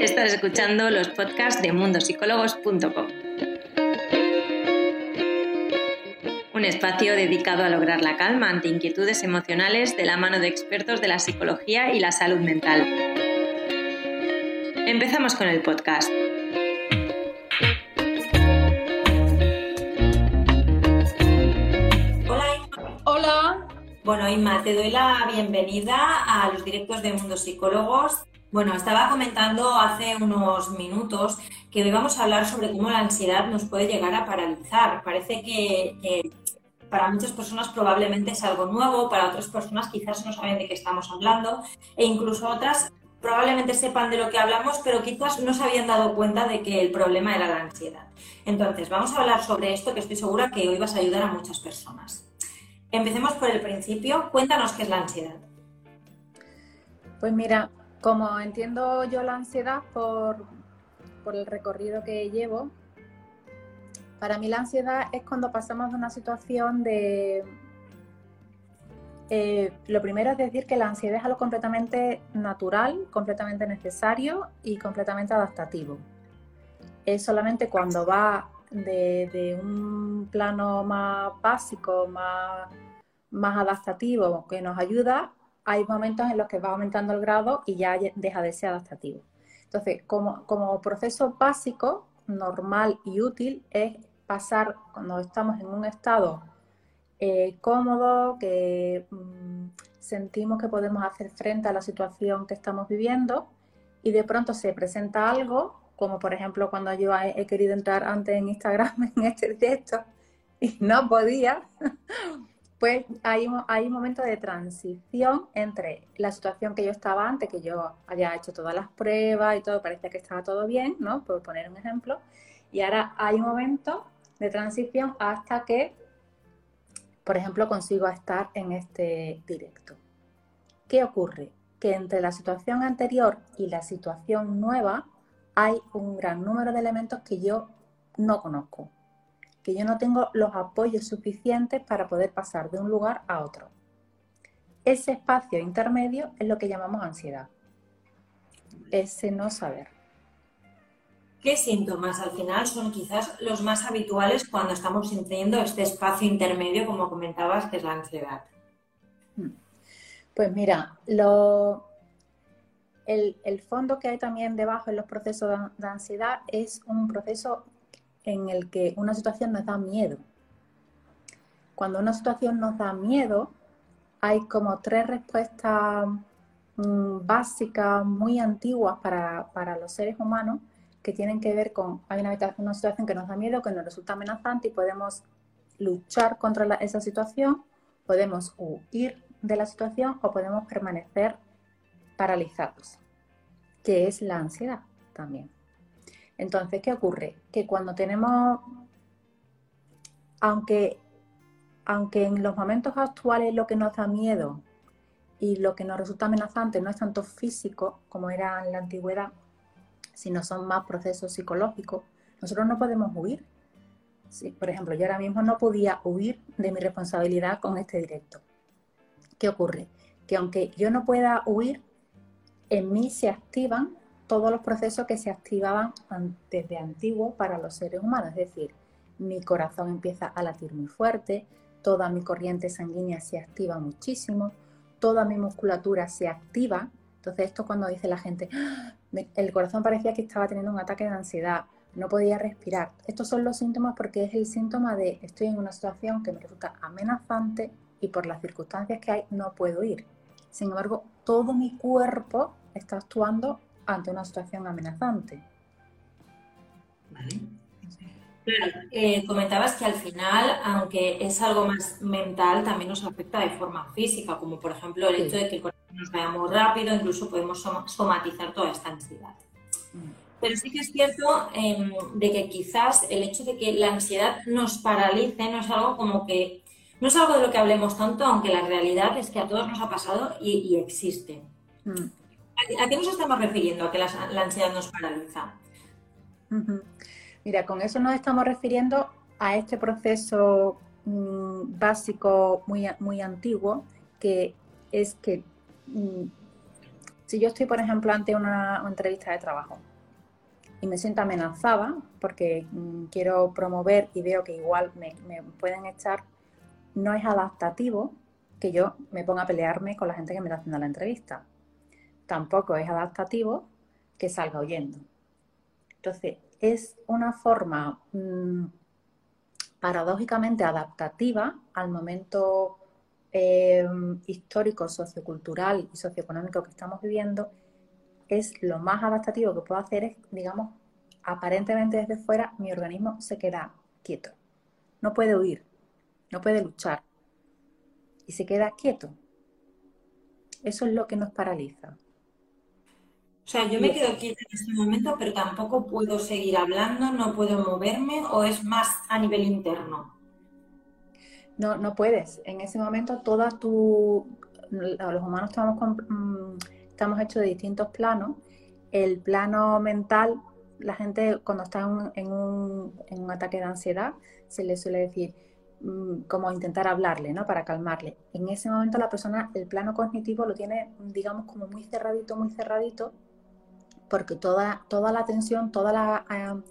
Estás escuchando los podcasts de mundosicólogos.com. Un espacio dedicado a lograr la calma ante inquietudes emocionales de la mano de expertos de la psicología y la salud mental. Empezamos con el podcast. Bueno, Inma, te doy la bienvenida a los directos de Mundo Psicólogos. Bueno, estaba comentando hace unos minutos que hoy vamos a hablar sobre cómo la ansiedad nos puede llegar a paralizar. Parece que, para muchas personas probablemente es algo nuevo, para otras personas quizás no saben de qué estamos hablando e incluso otras probablemente sepan de lo que hablamos, pero quizás no se habían dado cuenta de que el problema era la ansiedad. Entonces, vamos a hablar sobre esto que estoy segura que hoy vas a ayudar a muchas personas. Empecemos por el principio. Cuéntanos qué es la ansiedad. Pues mira, como entiendo yo la ansiedad por, el recorrido que llevo, para mí la ansiedad es cuando pasamos de una situación de... Eh, lo primero es decir que la ansiedad es algo completamente natural, completamente necesario y completamente adaptativo. Es solamente cuando va de, un plano más básico, más, más adaptativo, que nos ayuda, hay momentos en los que va aumentando el grado y ya deja de ser adaptativo. Entonces, como, proceso básico, normal y útil, es pasar cuando estamos en un estado eh, cómodo, que mm, sentimos que podemos hacer frente a la situación que estamos viviendo y de pronto se presenta algo como por ejemplo cuando yo he, querido entrar antes en Instagram en este directo y no podía, pues hay, un momento de transición entre la situación que yo estaba antes, que yo había hecho todas las pruebas y todo, parecía que estaba todo bien, ¿no? Por poner un ejemplo, y ahora hay un momento de transición hasta que, por ejemplo, consigo estar en este directo. ¿Qué ocurre? Que entre la situación anterior y la situación nueva, hay un gran número de elementos que yo no conozco, que yo no tengo los apoyos suficientes para poder pasar de un lugar a otro. Ese espacio intermedio es lo que llamamos ansiedad, ese no saber. ¿Qué síntomas al final son quizás los más habituales cuando estamos sintiendo este espacio intermedio, como comentabas, que es la ansiedad? Hmm. Pues mira, lo, el, fondo que hay también debajo en los procesos de, ansiedad es un proceso en el que una situación nos da miedo. Cuando una situación nos da miedo, hay como tres respuestas mm, básicas muy antiguas para, los seres humanos que tienen que ver con, hay una, situación que nos da miedo, que nos resulta amenazante y podemos luchar contra esa situación, podemos huir de la situación o podemos permanecer paralizados que es la ansiedad también. Entonces, ¿qué ocurre? Que cuando tenemos, aunque, aunque en los momentos actuales lo que nos da miedo y lo que nos resulta amenazante no es tanto físico como era en la antigüedad, sino son más procesos psicológicos, nosotros no podemos huir. por ejemplo, yo ahora mismo no podía huir de mi responsabilidad con este directo. ¿Qué ocurre? Que aunque yo no pueda huir, en mí se activan todos los procesos que se activaban desde antiguo para los seres humanos, es decir, mi corazón empieza a latir muy fuerte, toda mi corriente sanguínea se activa muchísimo, toda mi musculatura se activa. Entonces esto cuando dice la gente, ¡Ah! el corazón parecía que estaba teniendo un ataque de ansiedad, no podía respirar. Estos son los síntomas porque es el síntoma de estoy en una situación que me resulta amenazante y por las circunstancias que hay no puedo ir. Sin embargo, todo mi cuerpo está actuando ante una situación amenazante. Vale. Eh, comentabas que al final, aunque es algo más mental, también nos afecta de forma física, como por ejemplo el hecho de que el corazón nos vaya muy rápido, incluso podemos somatizar toda esta ansiedad. Mm. Pero sí que es cierto em, de que quizás el hecho de que la ansiedad nos paralice no es algo como que, no es algo de lo que hablemos tanto, aunque la realidad es que a todos nos ha pasado y, existe. Mm. ¿A qué nos estamos refiriendo a que la, ansiedad nos paraliza? Mira, con eso nos estamos refiriendo a este proceso mm, básico muy, muy antiguo, que es que mm, si yo estoy, por ejemplo, ante una, entrevista de trabajo y me siento amenazada porque mm, quiero promover y veo que igual me, pueden echar, no es adaptativo que yo me ponga a pelearme con la gente que me está haciendo la entrevista. Tampoco es adaptativo que salga huyendo. Entonces, es una forma mm, paradójicamente adaptativa al momento eh, histórico, sociocultural y socioeconómico que estamos viviendo es lo más adaptativo que puedo hacer es, digamos, aparentemente desde fuera, mi organismo se queda quieto. No puede huir, no puede luchar. Y se queda quieto. Eso es lo que nos paraliza. O sea, yo me quedo quieta en este momento, pero tampoco puedo seguir hablando, no puedo moverme, o es más a nivel interno. No, no puedes. En ese momento, toda tu. Los humanos estamos con, mm, estamos hechos de distintos planos. El plano mental, la gente cuando está en un, en un ataque de ansiedad, se le suele decir mm, como intentar hablarle, ¿no? Para calmarle. En ese momento la persona, el plano cognitivo lo tiene, digamos, como muy cerradito, muy cerradito, porque toda, toda la tensión, toda la, eh,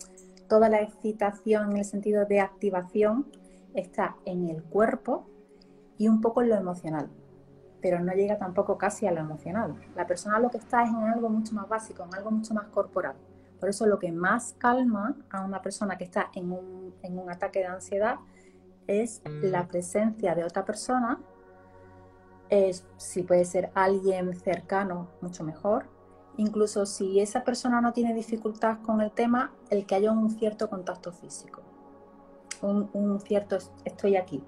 toda la excitación en el sentido de activación está en el cuerpo y un poco en lo emocional pero no llega tampoco casi a lo emocional. La persona lo que está es en algo mucho más básico, en algo mucho más corporal. Por eso lo que más calma a una persona que está en un, en un ataque de ansiedad es la presencia de otra persona, es, si puede ser alguien cercano, mucho mejor. Incluso si esa persona no tiene dificultad con el tema, el que haya un cierto contacto físico, un, un cierto estoy aquí.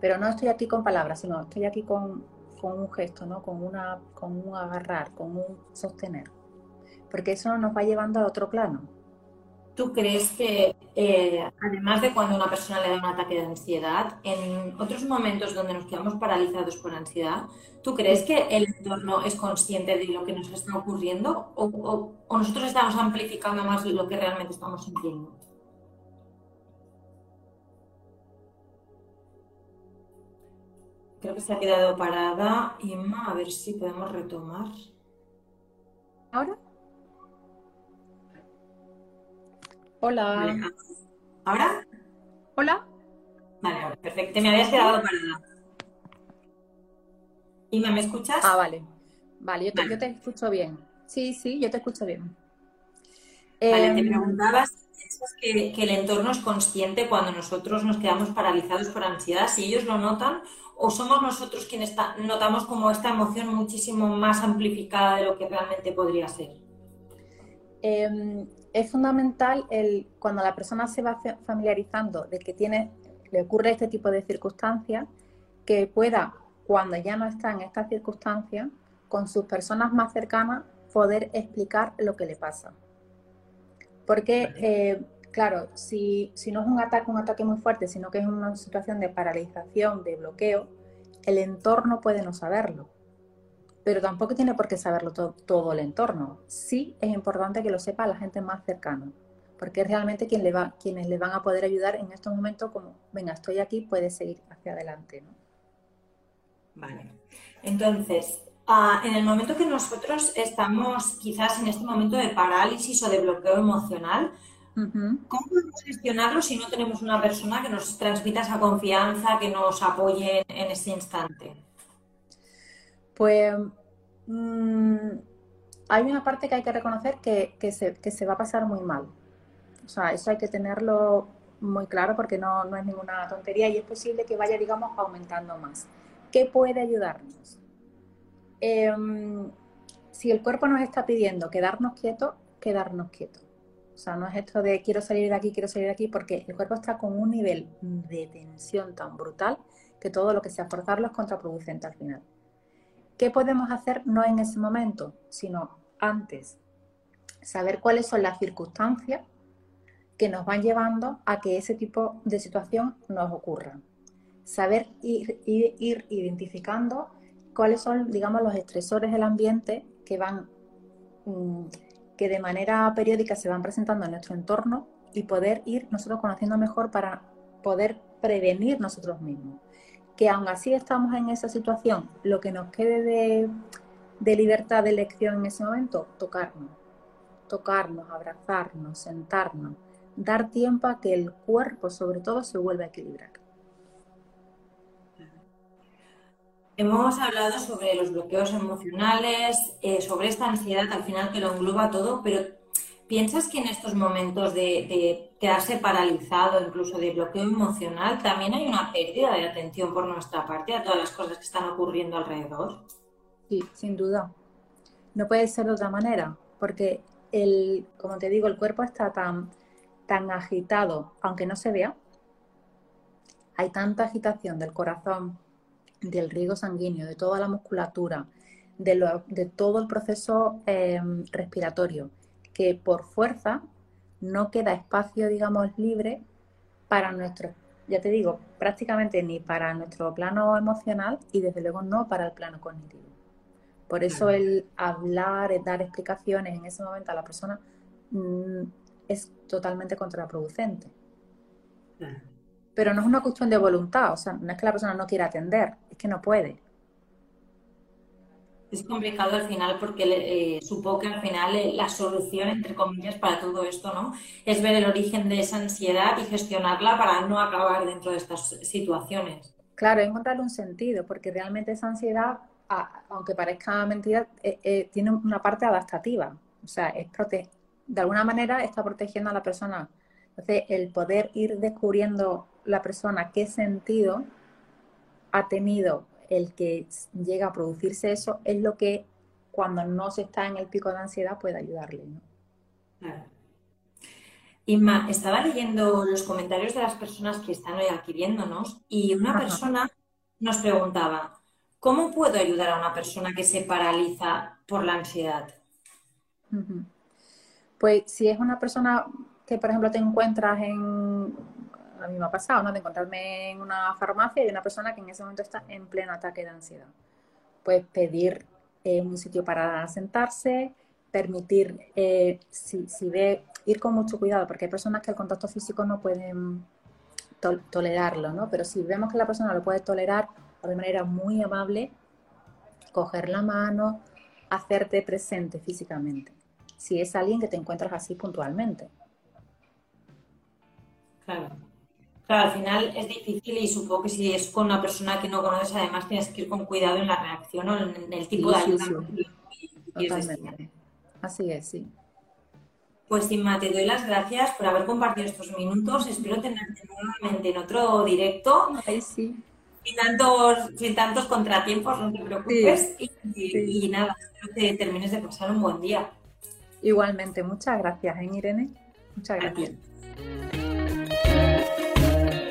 Pero no estoy aquí con palabras, sino estoy aquí con, con un gesto, ¿no? Con, una, con un agarrar, con un sostener. Porque eso nos va llevando a otro plano. ¿Tú crees que, eh, además de cuando una persona le da un ataque de ansiedad, en otros momentos donde nos quedamos paralizados por ansiedad, ¿tú crees que el entorno es consciente de lo que nos está ocurriendo o, o nosotros estamos amplificando más lo que realmente estamos sintiendo? Creo que se ha quedado parada. Inma, a ver si podemos retomar. ¿Ahora? Hola. ¿Ahora? Hola. Vale, perfecto. Me habías quedado parada. Inma, ¿me escuchas? Ah, vale. Vale, yo te, escucho bien. Sí, sí, yo te escucho bien. Vale, te em, preguntabas que, que el entorno es consciente cuando nosotros nos quedamos paralizados por ansiedad, si ellos lo notan o somos nosotros quienes notamos como esta emoción muchísimo más amplificada de lo que realmente podría ser? Em, es fundamental el, cuando la persona se va familiarizando de que tiene, le ocurre este tipo de circunstancias, que pueda, cuando ya no está en estas circunstancias, con sus personas más cercanas, poder explicar lo que le pasa. Porque eh, claro, si, no es un ataque, un ataque muy fuerte, sino que es una situación de paralización, de bloqueo, el entorno puede no saberlo. Pero tampoco tiene por qué saberlo todo, el entorno. Sí es importante que lo sepa la gente más cercana, porque es realmente quien le va, quienes le van a poder ayudar en estos momentos como, venga, estoy aquí, puedes seguir hacia adelante. Vale. Entonces, ah, en el momento que nosotros estamos quizás en este momento de parálisis o de bloqueo emocional, ¿Cómo podemos gestionarlo si no tenemos una persona que nos transmita esa confianza, que nos apoye en ese instante? Pues mm, hay una parte que hay que reconocer que, se, va a pasar muy mal. O sea, eso hay que tenerlo muy claro porque no, es ninguna tontería y es posible que vaya, digamos, aumentando más. ¿Qué puede ayudarnos? Em, si el cuerpo nos está pidiendo quedarnos quietos, quedarnos quietos. O sea, no es esto de quiero salir de aquí, quiero salir de aquí, porque el cuerpo está con un nivel de tensión tan brutal que todo lo que sea forzarlo es contraproducente al final. ¿Qué podemos hacer no en ese momento, sino antes? Saber cuáles son las circunstancias que nos van llevando a que ese tipo de situación nos ocurra. Saber ir, identificando cuáles son, digamos, los estresores del ambiente que van mm, que de manera periódica se van presentando en nuestro entorno y poder ir nosotros conociendo mejor para poder prevenir nosotros mismos. Que aún así estamos en esa situación, lo que nos quede de, libertad de elección en ese momento, tocarnos. tocarnos, abrazarnos, sentarnos, dar tiempo a que el cuerpo sobre todo se vuelva a equilibrar. Hemos hablado sobre los bloqueos emocionales, eh, sobre esta ansiedad al final que lo engloba todo, pero ¿piensas que en estos momentos de, quedarse paralizado, incluso de bloqueo emocional, también hay una pérdida de atención por nuestra parte a todas las cosas que están ocurriendo alrededor? Sí, sin duda. No puede ser de otra manera, porque el, como te digo, el cuerpo está tan, tan agitado, aunque no se vea. Hay tanta agitación del corazón, del riego sanguíneo, de toda la musculatura, de, todo el proceso em, respiratorio, que por fuerza no queda espacio, digamos, libre para nuestro, ya te digo, prácticamente ni para nuestro plano emocional y desde luego no para el plano cognitivo. Por eso el hablar, el dar explicaciones en ese momento a la persona mm, es totalmente contraproducente. Pero no es una cuestión de voluntad, o sea, no es que la persona no quiera atender, es que no puede. Es complicado al final porque eh, supongo que al final eh, la solución, entre comillas, para todo esto, ¿no? Es ver el origen de esa ansiedad y gestionarla para no acabar dentro de estas situaciones. Claro, encontrarle un sentido, porque realmente esa ansiedad, aunque parezca mentira, eh, tiene una parte adaptativa. O sea, es de alguna manera está protegiendo a la persona. Entonces, el poder ir descubriendo la persona qué sentido ha tenido el que llega a producirse eso es lo que cuando no se está en el pico de ansiedad puede ayudarle. ¿no? Claro. Inma, estaba leyendo los comentarios de las personas que están hoy aquí viéndonos y una persona nos preguntaba, ¿cómo puedo ayudar a una persona que se paraliza por la ansiedad? Pues si es una persona que, por ejemplo, te encuentras en a mí me ha pasado, ¿no? De encontrarme en una farmacia y una persona que en ese momento está en pleno ataque de ansiedad. Pues pedir eh, un sitio para sentarse, permitir, eh, si, ve, ir con mucho cuidado, porque hay personas que el contacto físico no pueden tolerarlo, ¿no? Pero si vemos que la persona lo puede tolerar de manera muy amable, coger la mano, hacerte presente físicamente. Si es alguien que te encuentras así puntualmente. Claro. Claro, al final es difícil y supongo que si es con una persona que no conoces, además tienes que ir con cuidado en la reacción o en el tipo de ayuda. Totalmente. Así es, sí. Pues Inma, te doy las gracias por haber compartido estos minutos. Espero tenerte nuevamente en otro directo. Ay, sí. Sin tantos, sin tantos contratiempos, no te preocupes. Y, nada, espero que termines de pasar un buen día. Igualmente, muchas gracias, ¿eh, Irene? Muchas gracias.